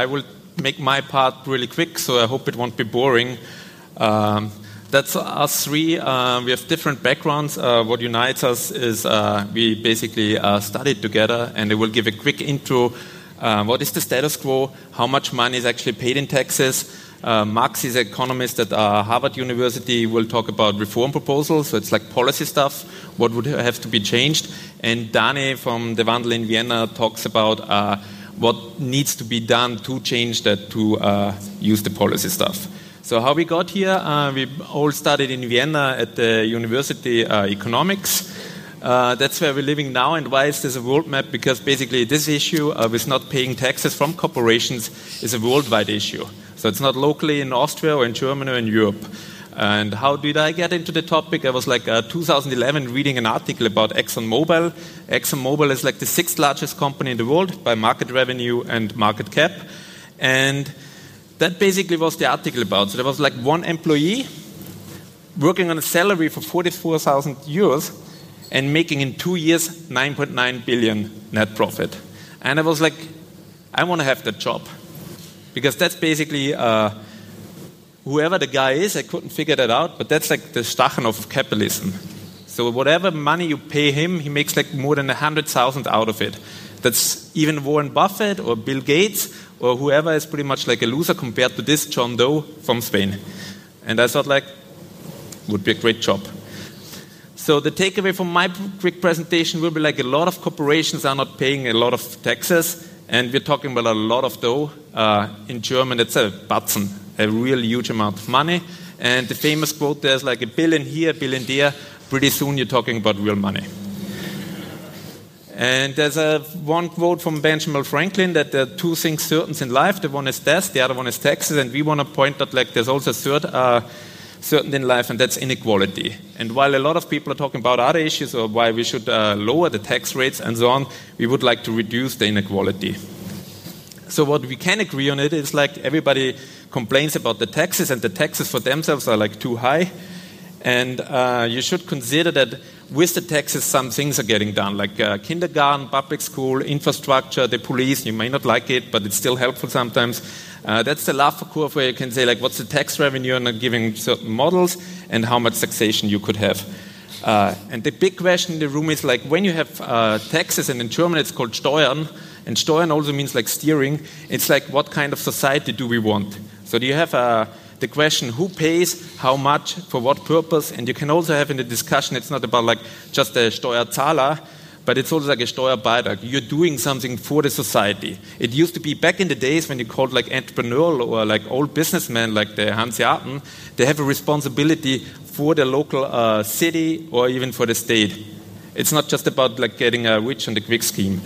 Uh, I will make my part really quick, so I hope it won't be boring. Um, that's us three. Uh, we have different backgrounds. Uh, what unites us is uh, we basically uh, studied together, and I will give a quick intro. Uh, what is the status quo? How much money is actually paid in taxes? Max is an economist at Harvard University. Will talk about reform proposals, so it's like policy stuff. What would have to be changed? And Dani from the Wandel in Vienna talks about what needs to be done to change that to uh, use the policy stuff. So how we got here, uh, we all studied in Vienna at the University uh, Economics. Uh, that's where we're living now, and why is this a world map? Because basically, this issue uh, with not paying taxes from corporations is a worldwide issue. So it's not locally in Austria or in Germany or in Europe. And how did I get into the topic? I was like uh, 2011 reading an article about ExxonMobil. ExxonMobil is like the sixth largest company in the world by market revenue and market cap. And that basically was the article about. So there was like one employee working on a salary for 44,000 euros and making in two years 9.9 billion net profit. And I was like, I want to have that job. Because that's basically. Uh, whoever the guy is, I couldn't figure that out, but that's like the Stakhanov of capitalism. So whatever money you pay him, he makes like more than a hundred thousand out of it. That's even Warren Buffett or Bill Gates or whoever is pretty much like a loser compared to this John Doe from Spain. And I thought like, would be a great job. So the takeaway from my quick presentation will be like a lot of corporations are not paying a lot of taxes, and we're talking about a lot of dough. Uh, in German, it's a Batzen, a real huge amount of money. And the famous quote there's like a billion here, a billion there. Pretty soon you're talking about real money. And there's a one quote from Benjamin Franklin that there are two things certain in life. The one is death, the other one is taxes. And we want to point out like there's also a third uh, certain in life, and that's inequality. And while a lot of people are talking about other issues or why we should uh, lower the tax rates and so on, we would like to reduce the inequality. So what we can agree on it is like everybody complains about the taxes, and the taxes for themselves are like too high. And uh, you should consider that with the taxes, some things are getting done, like uh, kindergarten, public school, infrastructure, the police. You may not like it, but it's still helpful sometimes. Uh, that's the Laffer curve where you can say, like, what's the tax revenue and giving certain models, and how much taxation you could have. Uh, and the big question in the room is like, when you have uh, taxes, and in German it's called Steuern, and Steuern also means like steering. It's like what kind of society do we want? So do you have uh, the question who pays, how much, for what purpose? And you can also have in the discussion, it's not about like just a Steuerzahler, but it's also like a Steuerbeitrag. You're doing something for the society. It used to be back in the days when you called like entrepreneurial or like old businessmen like the Hanseaten, they have a responsibility for the local uh, city or even for the state. It's not just about like getting a rich on the quick scheme.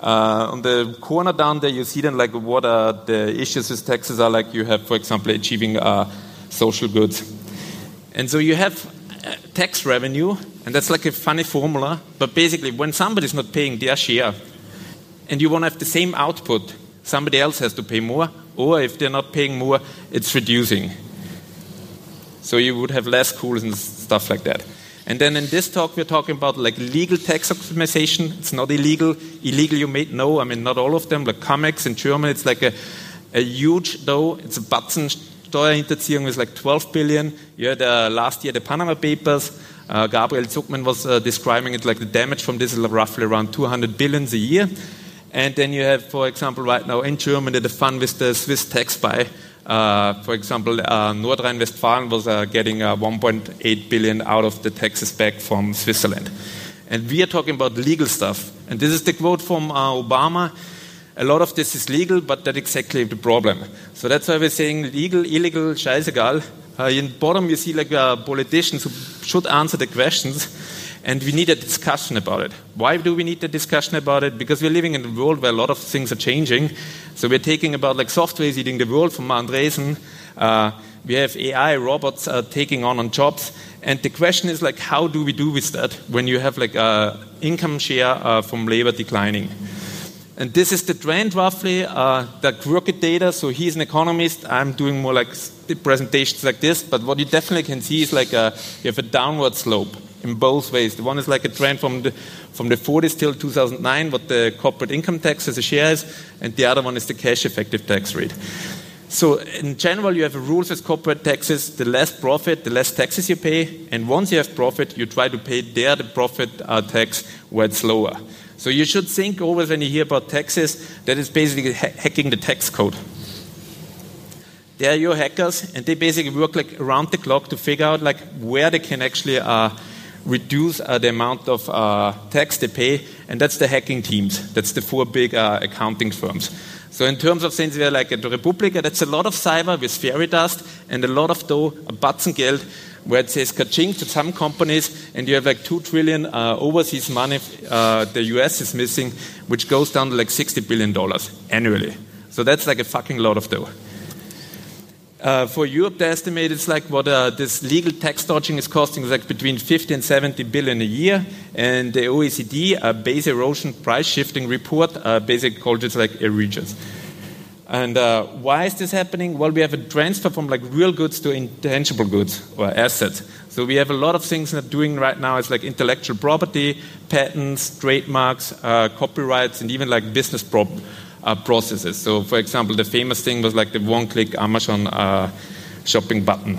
Uh, on the corner down there, you see then like what are the issues with taxes are like. You have, for example, achieving uh, social goods, and so you have uh, tax revenue, and that's like a funny formula. But basically, when somebody's not paying their share, and you want to have the same output, somebody else has to pay more, or if they're not paying more, it's reducing. So you would have less schools and stuff like that. And then in this talk, we're talking about like legal tax optimization. It's not illegal. Illegal, you may know. I mean, not all of them. Like CumEx in Germany, it's like a, a huge, though, it's a Batzen Steuerhinterziehung with like 12 billion. You had last year the Panama Papers. Uh, Gabriel Zucman was uh, describing it like the damage from this is roughly around 200 billions a year. And then you have, for example, right now in Germany, the fun with the Swiss tax buy. Uh, for example, uh, Nordrhein-Westfalen was uh, getting 1.8 billion out of the taxes back from Switzerland. And we are talking about legal stuff. And this is the quote from Obama. A lot of this is legal, but that's exactly the problem. So that's why we're saying legal, illegal, scheißegal. Uh, in bottom, you see like uh, politicians who should answer the questions and we need a discussion about it. Why do we need a discussion about it? Because we're living in a world where a lot of things are changing. So we're taking about like software is eating the world from Andreessen. Uh, we have AI, robots uh, taking on on jobs. And the question is like, how do we do with that when you have like uh, income share uh, from labor declining? And this is the trend roughly, uh, the crooked data. So he's an economist. I'm doing more like presentations like this. But what you definitely can see is like a, uh, you have a downward slope in both ways. The one is like a trend from the, from the 40s till 2009, what the corporate income tax as a share is, and the other one is the cash effective tax rate. So in general, you have a rules with corporate taxes. The less profit, the less taxes you pay. And once you have profit, you try to pay there the profit uh, tax where it's lower. So you should think always when you hear about taxes that it's basically ha- hacking the tax code. They are your hackers, and they basically work like around the clock to figure out like where they can actually uh, reduce uh, the amount of uh, tax they pay, and that's the hacking teams. That's the four big uh, accounting firms. So in terms of things, we're like at the Republica, that's a lot of cyber with fairy dust and a lot of dough, a Batzen Geld, where it says kaching to some companies, and you have like two trillion uh, overseas money uh, the US is missing, which goes down to like 60 billion dollars annually. So that's like a fucking lot of dough. Uh, for Europe, the estimate is like what uh, this legal tax dodging is costing is like between 50 and 70 billion a year. And the OECD uh, base erosion profit shifting report uh, basically calls it like egregious. And uh, why is this happening? Well, we have a transfer from like real goods to intangible goods or assets. So we have a lot of things that doing right now is like intellectual property, patents, trademarks, uh, copyrights, and even like business uh, processes. So, for example, the famous thing was like the one-click Amazon uh, shopping button.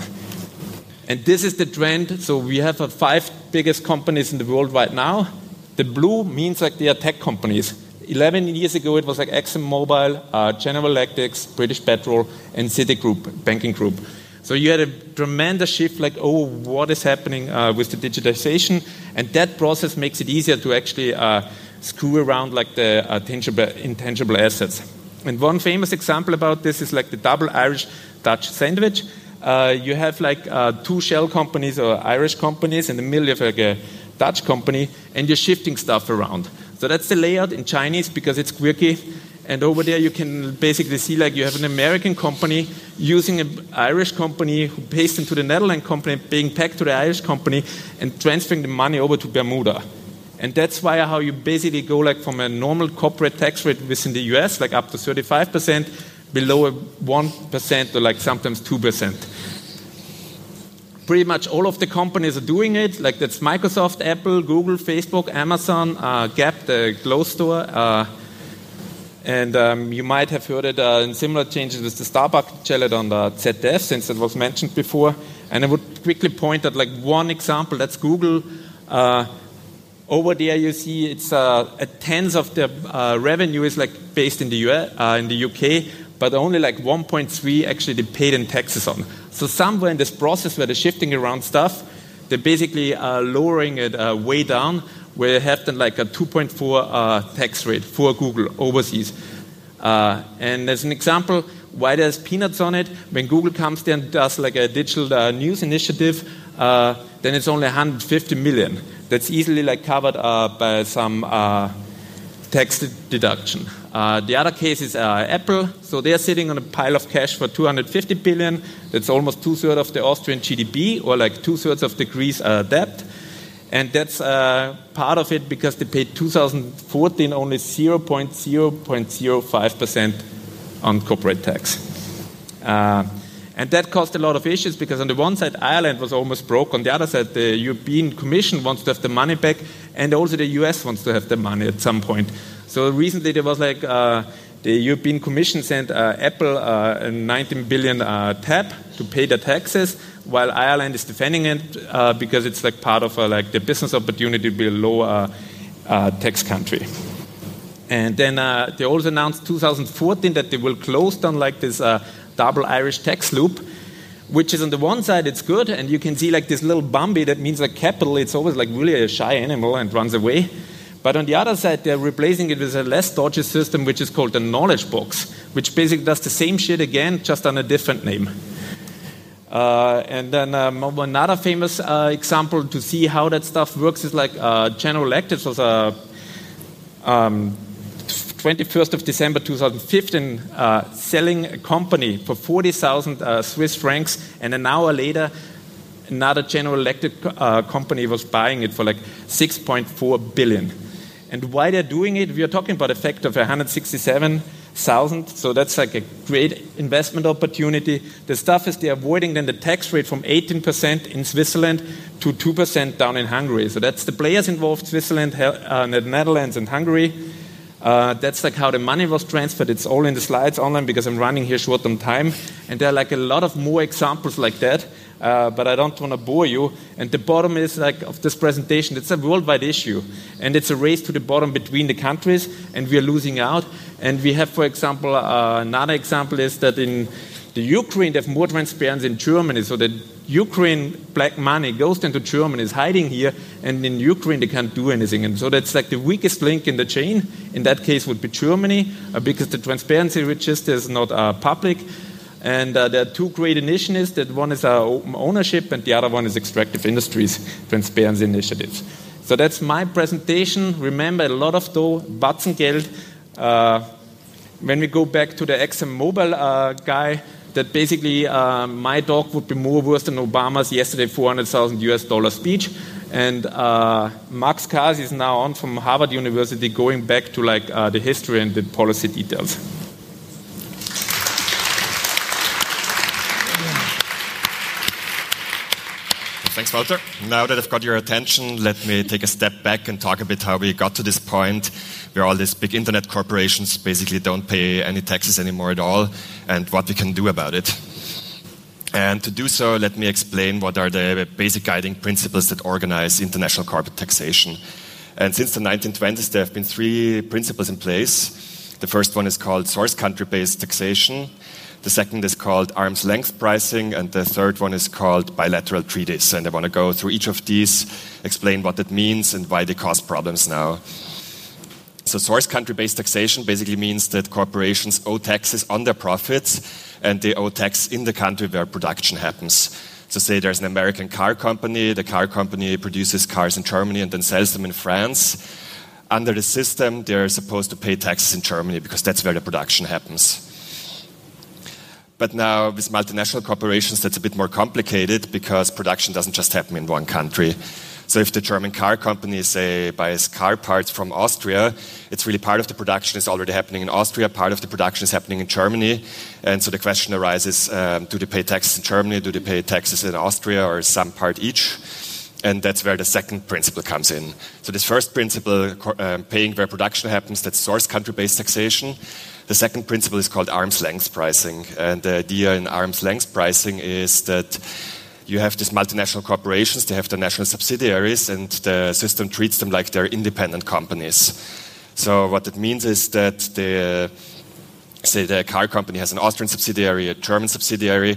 And this is the trend. So we have uh, five biggest companies in the world right now. The blue means like they are tech companies. 11 years ago, it was like ExxonMobil, uh, General Electric, British Petrol, and Citigroup, banking group. So you had a tremendous shift, like, oh, what is happening uh, with the digitization? And that process makes it easier to actually uh, screw around like the uh, tangible, intangible assets. And one famous example about this is like the double Irish Dutch sandwich. Uh, you have like uh, two shell companies or Irish companies in the middle of like a Dutch company, and you're shifting stuff around. So that's the layout in Chinese because it's quirky. And over there, you can basically see like you have an American company using an Irish company who pays into the Netherlands company, paying back to the Irish company, and transferring the money over to Bermuda. And that's why how you basically go like from a normal corporate tax rate within the US, like up to 35%, below 1% or like sometimes 2%. Pretty much all of the companies are doing it. Like that's Microsoft, Apple, Google, Facebook, Amazon, uh, Gap, the clothes store. Uh, and um, you might have heard it uh, in similar changes with the Starbucks challenge on the ZDF, since it was mentioned before. And I would quickly point at like one example. That's Google. Uh, over there, you see it's uh, a tenth of the uh, revenue is like based in the US, uh, in the UK, but only like 1.3 actually they paid in taxes on. So somewhere in this process where they're shifting around stuff, they're basically uh, lowering it uh, way down, where you have then like a 2.4 uh, tax rate for Google overseas. and as an example, why there's peanuts on it, when Google comes there and does like a digital news initiative, then it's only 150 million that's easily like covered uh, by some uh, tax deduction. Uh, the other case is uh, Apple. So they're sitting on a pile of cash for 250 billion. That's almost two thirds of the Austrian GDP, or like two thirds of the Greece uh, debt. And that's uh, part of it because they paid 2014 only 0.005% on corporate tax. And that caused a lot of issues because on the one side, Ireland was almost broke. On the other side, the European Commission wants to have the money back, and also the US wants to have the money at some point. So recently, there was like uh, the European Commission sent uh, Apple uh, a 19 billion uh, tab to pay the taxes, while Ireland is defending it uh, because it's like part of uh, like the business opportunity to be a low tax country. And then they also announced 2014 that they will close down like this double Irish tax loop, which is on the one side it's good, and you can see like this little Bambi that means like capital. It's always like really a shy animal and runs away. But on the other side, they're replacing it with a less dodgy system, which is called the knowledge box, which basically does the same shit again, just on a different name. Uh, and then um, another famous uh, example to see how that stuff works is like uh, General Electric was a um, 21st of December 2015 uh, selling a company for 40,000 uh, Swiss francs, and an hour later, another General Electric uh, company was buying it for like 6.4 billion. And why they're doing it, we are talking about a factor of 167 thousand. So that's like a great investment opportunity. The stuff is they're avoiding then the tax rate from 18% in Switzerland to 2% down in Hungary. So that's the players involved: Switzerland, uh, the Netherlands, and Hungary. Uh, that's like how the money was transferred. It's all in the slides online because I'm running here short on time. And there are like a lot of more examples like that. Uh, but I don't want to bore you. And the bottom is like of this presentation. It's a worldwide issue, and it's a race to the bottom between the countries, and we are losing out. And we have, for example, uh, another example is that in the Ukraine they have more transparency in Germany, so that Ukraine black money goes into Germany, is hiding here, and in Ukraine they can't do anything. And so that's like the weakest link in the chain. In that case, would be Germany, uh, because the transparency register is not uh, public. And uh, there are two great initiatives. That one is uh, open ownership, and the other one is extractive industries transparency initiatives. So that's my presentation. Remember, a lot of though Batzengeld. Uh, when we go back to the ExxonMobil uh, guy, that basically uh, my talk would be more worse than Obama's yesterday 400,000 US dollar speech. And uh, Max Kasy is now on from Harvard University, going back to like uh, the history and the policy details. Thanks, Walter. Now that I've got your attention, let me take a step back and talk a bit how we got to this point where all these big internet corporations basically don't pay any taxes anymore at all and what we can do about it. And to do so, let me explain what are the basic guiding principles that organize international corporate taxation. And since the 1920s, there have been three principles in place. The first one is called source country based taxation. The second is called arm's length pricing, and the third one is called bilateral treaties. And I want to go through each of these, explain what that means and why they cause problems now. So, source country based taxation basically means that corporations owe taxes on their profits and they owe tax in the country where production happens. So, say there's an American car company, the car company produces cars in Germany and then sells them in France. Under the system, they're supposed to pay taxes in Germany because that's where the production happens. But now with multinational corporations, that's a bit more complicated because production doesn't just happen in one country. So if the German car company, say, buys car parts from Austria, it's really part of the production is already happening in Austria, part of the production is happening in Germany. And so the question arises, um, do they pay taxes in Germany, do they pay taxes in Austria, or some part each? And that's where the second principle comes in. So this first principle, um, paying where production happens, that's source country-based taxation. The second principle is called arm's length pricing. And the idea in arm's length pricing is that you have these multinational corporations, they have their national subsidiaries, and the system treats them like they're independent companies. So, what it means is that the, say the car company has an Austrian subsidiary, a German subsidiary,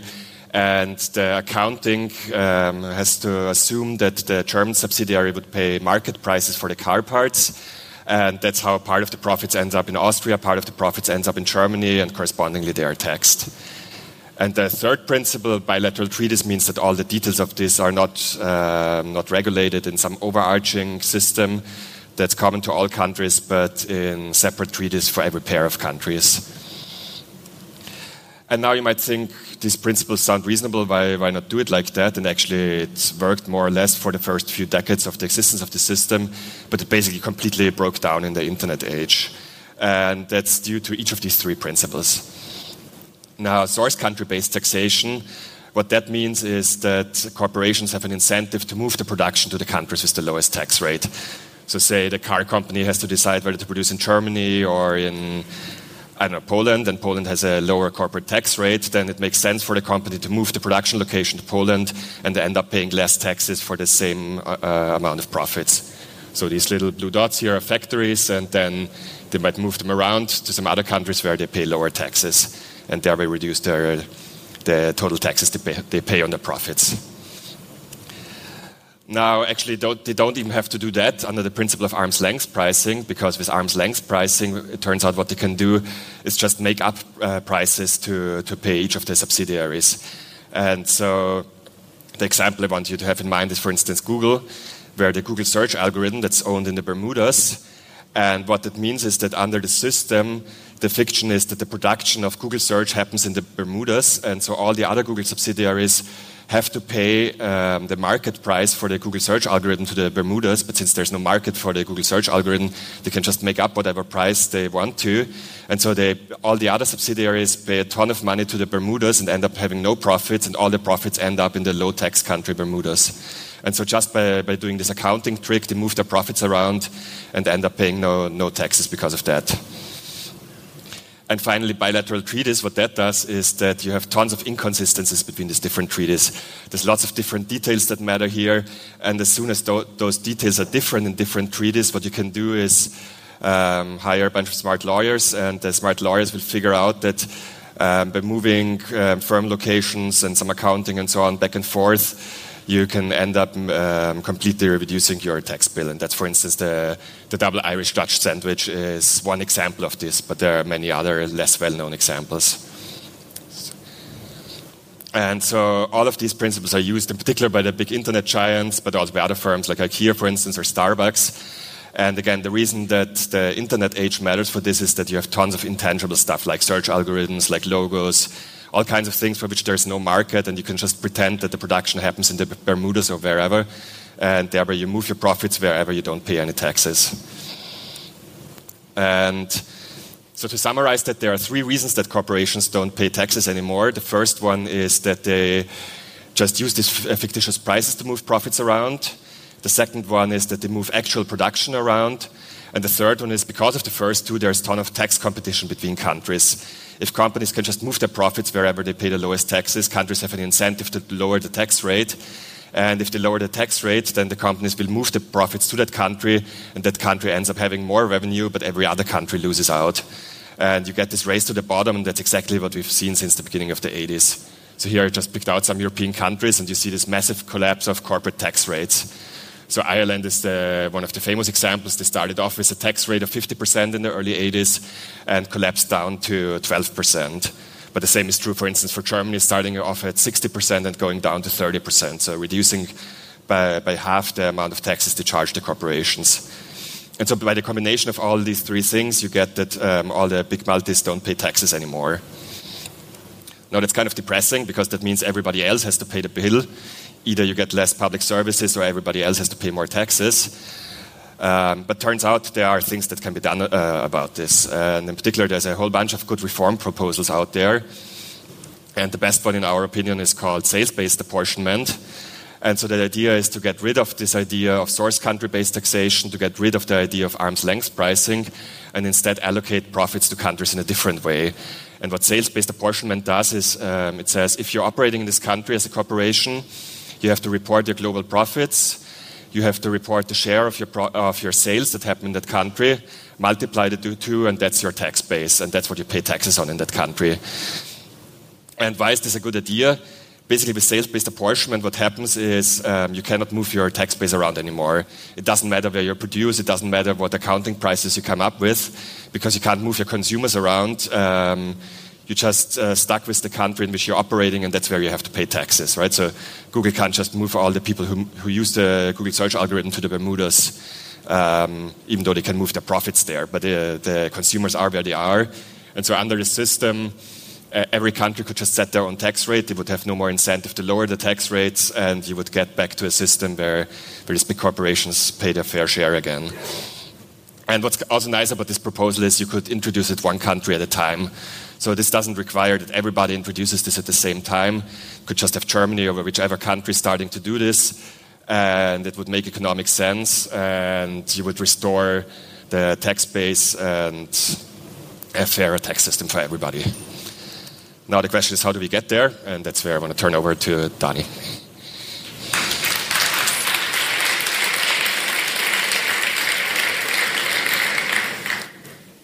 and the accounting um, has to assume that the German subsidiary would pay market prices for the car parts and that's how part of the profits ends up in Austria, part of the profits ends up in Germany, and correspondingly they are taxed. And the third principle, bilateral treaties, means that all the details of this are not, uh, not regulated in some overarching system that's common to all countries, but in separate treaties for every pair of countries. And now you might think these principles sound reasonable, why, why not do it like that? And actually, it worked more or less for the first few decades of the existence of the system, but it basically completely broke down in the internet age. And that's due to each of these three principles. Now, source country based taxation, what that means is that corporations have an incentive to move the production to the countries with the lowest tax rate. So, say the car company has to decide whether to produce in Germany or in I don't know, Poland, and Poland has a lower corporate tax rate, then it makes sense for the company to move the production location to Poland and they end up paying less taxes for the same uh, uh, amount of profits. So these little blue dots here are factories, and then they might move them around to some other countries where they pay lower taxes, and thereby reduce their, the total taxes they pay, they pay on their profits. Now, actually, don't, they don't even have to do that under the principle of arm's length pricing, because with arm's length pricing, it turns out what they can do is just make up uh, prices to, to pay each of the subsidiaries. And so, the example I want you to have in mind is, for instance, Google, where the Google search algorithm that's owned in the Bermudas. And what that means is that under the system, the fiction is that the production of Google search happens in the Bermudas, and so all the other Google subsidiaries have to pay um, the market price for the Google search algorithm to the Bermudas, but since there's no market for the Google search algorithm, they can just make up whatever price they want to. And so they, all the other subsidiaries pay a ton of money to the Bermudas and end up having no profits, and all the profits end up in the low tax country Bermudas. And so just by, by doing this accounting trick, they move their profits around and end up paying no, no taxes because of that. And finally, bilateral treaties, what that does is that you have tons of inconsistencies between these different treaties. There's lots of different details that matter here, and as soon as th those details are different in different treaties, what you can do is um, hire a bunch of smart lawyers, and the smart lawyers will figure out that um, by moving um, firm locations and some accounting and so on back and forth, you can end up um, completely reducing your tax bill. And that's, for instance, the, the double Irish Dutch sandwich is one example of this, but there are many other less well known examples. And so all of these principles are used in particular by the big internet giants, but also by other firms like IKEA, for instance, or Starbucks. And again, the reason that the internet age matters for this is that you have tons of intangible stuff like search algorithms, like logos, all kinds of things for which there's no market, and you can just pretend that the production happens in the Bermudas or wherever, and thereby you move your profits wherever you don't pay any taxes. And so to summarize that, there are three reasons that corporations don't pay taxes anymore. The first one is that they just use these uh, fictitious prices to move profits around. The second one is that they move actual production around. And the third one is because of the first two, there's a ton of tax competition between countries. If companies can just move their profits wherever they pay the lowest taxes, countries have an incentive to lower the tax rate. And if they lower the tax rate, then the companies will move the profits to that country, and that country ends up having more revenue, but every other country loses out. And you get this race to the bottom, and that's exactly what we've seen since the beginning of the 80s. So here I just picked out some European countries, and you see this massive collapse of corporate tax rates. So Ireland is the, one of the famous examples. They started off with a tax rate of 50% in the early 80s and collapsed down to 12%. But the same is true, for instance, for Germany, starting off at 60% and going down to 30%, so reducing by, by half the amount of taxes they charge the corporations. And so, by the combination of all these three things, you get that um, all the big multis don't pay taxes anymore. Now, that's kind of depressing because that means everybody else has to pay the bill, either you get less public services or everybody else has to pay more taxes. Um, but turns out there are things that can be done uh, about this. And in particular, there's a whole bunch of good reform proposals out there. And the best one, in our opinion, is called sales based apportionment. And so the idea is to get rid of this idea of source country based taxation, to get rid of the idea of arm's length pricing, and instead allocate profits to countries in a different way. And what sales based apportionment does is um, it says if you're operating in this country as a corporation, you have to report your global profits. You have to report the share of your, of your sales that happen in that country, multiply the two, and that's your tax base, and that's what you pay taxes on in that country. And why is this a good idea? Basically, with sales based apportionment, what happens is um, you cannot move your tax base around anymore. It doesn't matter where you produce, it doesn't matter what accounting prices you come up with, because you can't move your consumers around. Um, you're just uh, stuck with the country in which you're operating, and that's where you have to pay taxes, right? So Google can't just move all the people who, who use the Google search algorithm to the Bermudas, um, even though they can move their profits there. But the, the consumers are where they are. And so under the system, uh, every country could just set their own tax rate. They would have no more incentive to lower the tax rates, and you would get back to a system where, where these big corporations pay their fair share again. And what's also nice about this proposal is you could introduce it one country at a time. So this doesn't require that everybody introduces this at the same time. Could just have Germany or whichever country starting to do this, and it would make economic sense, and you would restore the tax base and a fairer tax system for everybody. Now the question is, how do we get there? And that's where I want to turn over to Dani.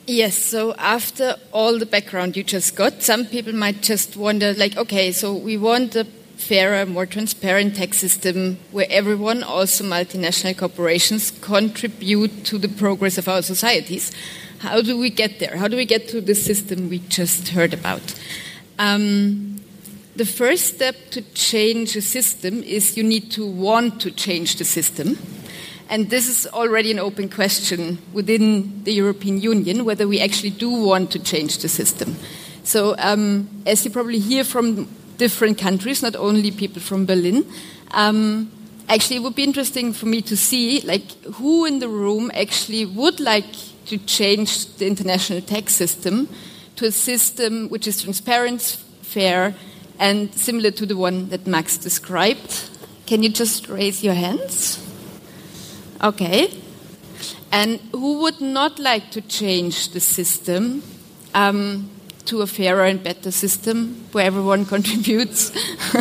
Yes, so after all the background you just got, some people might just wonder, like, okay, so we want a fairer, more transparent tax system where everyone, also multinational corporations, contribute to the progress of our societies. How do we get there? How do we get to the system we just heard about? Um, the first step to change a system is you need to want to change the system. And this is already an open question within the European Union whether we actually do want to change the system. So, um, as you probably hear from different countries, not only people from Berlin. Um, actually, it would be interesting for me to see, like, who in the room actually would like to change the international tax system to a system which is transparent, fair, and similar to the one that Max described. Can you just raise your hands? Okay. And who would not like to change the system um, to a fairer and better system where everyone contributes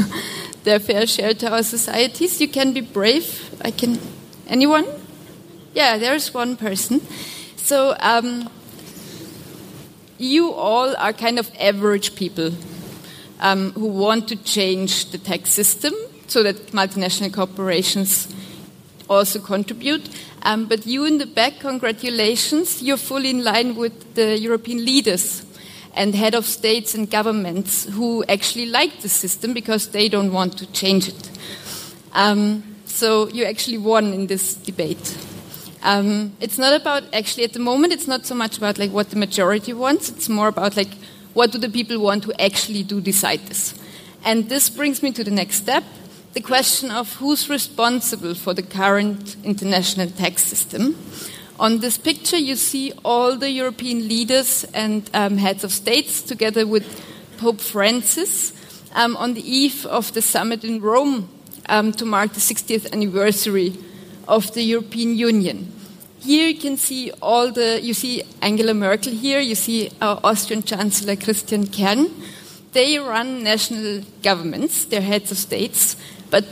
their fair share to our societies? You can be brave. I can. Anyone? Yeah, there's one person. So, um, you all are kind of average people um, who want to change the tax system so that multinational corporations also contribute. Um, but you in the back, congratulations, you're fully in line with the European leaders and head of states and governments who actually like the system because they don't want to change it. Um, so you actually won in this debate. Um, it's not about actually at the moment. It's not so much about like what the majority wants. It's more about like what do the people want to actually do decide this. And this brings me to the next step, the question of who's responsible for the current international tax system. On this picture, you see all the European leaders and um, heads of states together with Pope Francis um, on the eve of the summit in Rome um, to mark the 60th anniversary of the European Union. Here you can see all the, you see Angela Merkel here, you see our Austrian Chancellor Christian Kern. They run national governments, they're heads of states, but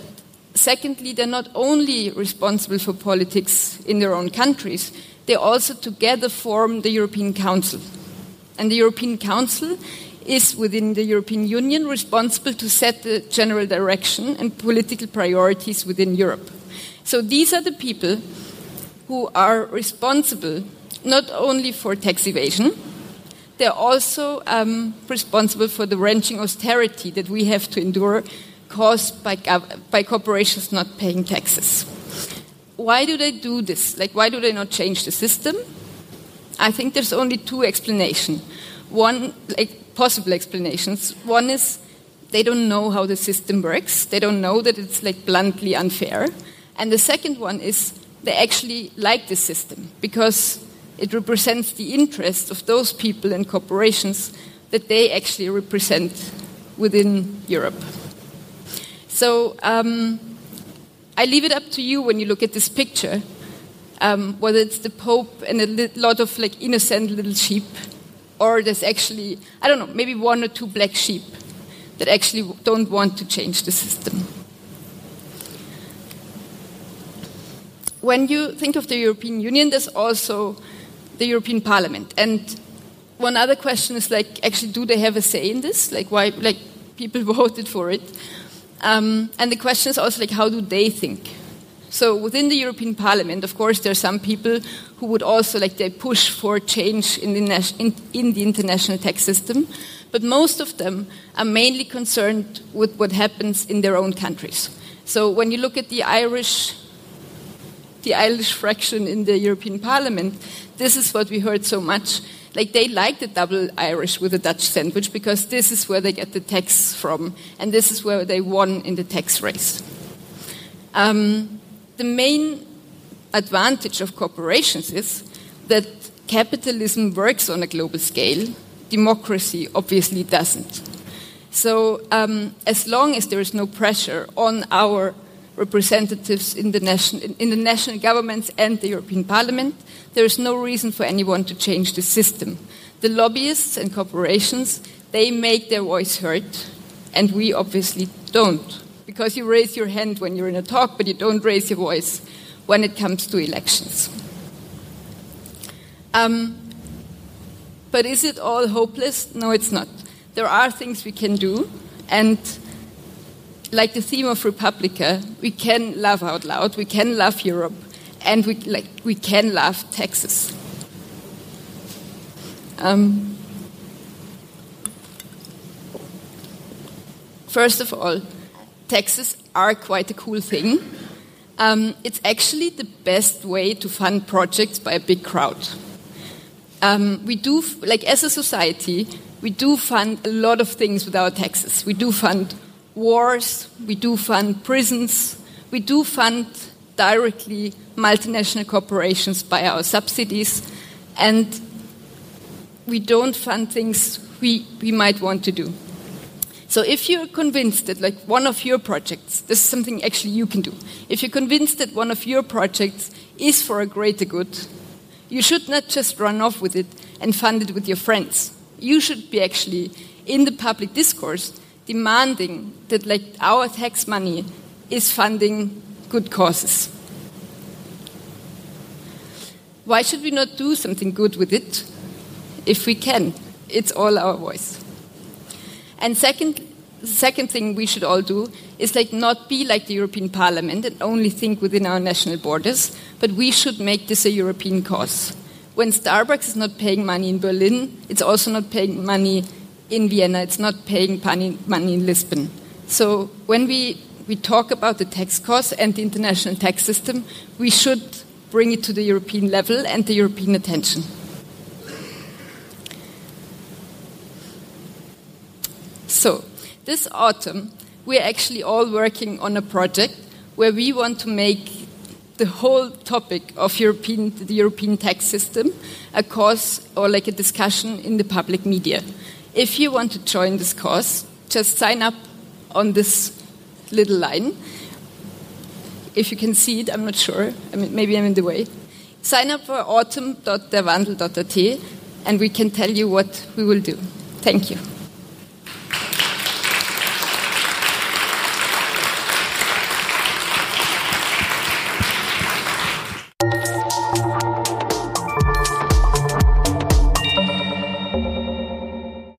secondly, they're not only responsible for politics in their own countries, they also together form the European Council. And the European Council is within the European Union responsible to set the general direction and political priorities within Europe. So these are the people who are responsible not only for tax evasion, they're also um, responsible for the wrenching austerity that we have to endure caused by, by corporations not paying taxes. Why do they do this? Like, why do they not change the system? I think there's only two explanations. One, like, possible explanations. One is they don't know how the system works. They don't know that it's like bluntly unfair. And the second one is they actually like the system because it represents the interests of those people and corporations that they actually represent within Europe. So um, I leave it up to you when you look at this picture, um, whether it's the Pope and a lot of like innocent little sheep, or there's actually I don't know maybe one or two black sheep that actually don't want to change the system. When you think of the European Union, there's also the European Parliament, and one other question is like actually do they have a say in this? Like why like people voted for it? Um, and the question is also like, how do they think? So within the European Parliament, of course, there are some people who would also like they push for change in the, in, in the international tax system, but most of them are mainly concerned with what happens in their own countries. So when you look at the Irish, the Irish fraction in the European Parliament, this is what we heard so much like they like the double Irish with a Dutch sandwich because this is where they get the tax from, and this is where they won in the tax race. Um, the main advantage of corporations is that capitalism works on a global scale, democracy obviously doesn't. So, um, as long as there is no pressure on our representatives in the, national, in the national governments and the European Parliament, there is no reason for anyone to change the system. The lobbyists and corporations, they make their voice heard, and we obviously don't. Because you raise your hand when you're in a talk, but you don't raise your voice when it comes to elections. Um, but is it all hopeless? No, it's not. There are things we can do, and like the theme of Republica, we can laugh out loud, we can love Europe, and we, like, we can love Texas. Um, first of all, taxes are quite a cool thing. Um, it's actually the best way to fund projects by a big crowd. Um, we do, like as a society, we do fund a lot of things with our taxes. We do fund wars, we do fund prisons, we do fund directly multinational corporations by our subsidies, and we don't fund things we, we might want to do. So if you're convinced that like one of your projects, this is something actually you can do. If you're convinced that one of your projects is for a greater good, you should not just run off with it and fund it with your friends you should be actually in the public discourse demanding that like our tax money is funding good causes. Why should we not do something good with it if we can? It's all our voice. And second, the second thing we should all do is like not be like the European Parliament and only think within our national borders, but we should make this a European cause when Starbucks is not paying money in Berlin, it's also not paying money in Vienna, it's not paying money in Lisbon. So when we, we talk about the tax costs and the international tax system, we should bring it to the European level and the European attention. So, this autumn, we're actually all working on a project where we want to make the whole topic of European, the European tax system a cause or like a discussion in the public media. If you want to join this course, just sign up on this little line. If you can see it, I'm not sure. I mean, maybe I'm in the way. Sign up for autumn.derwandel.at and we can tell you what we will do. Thank you.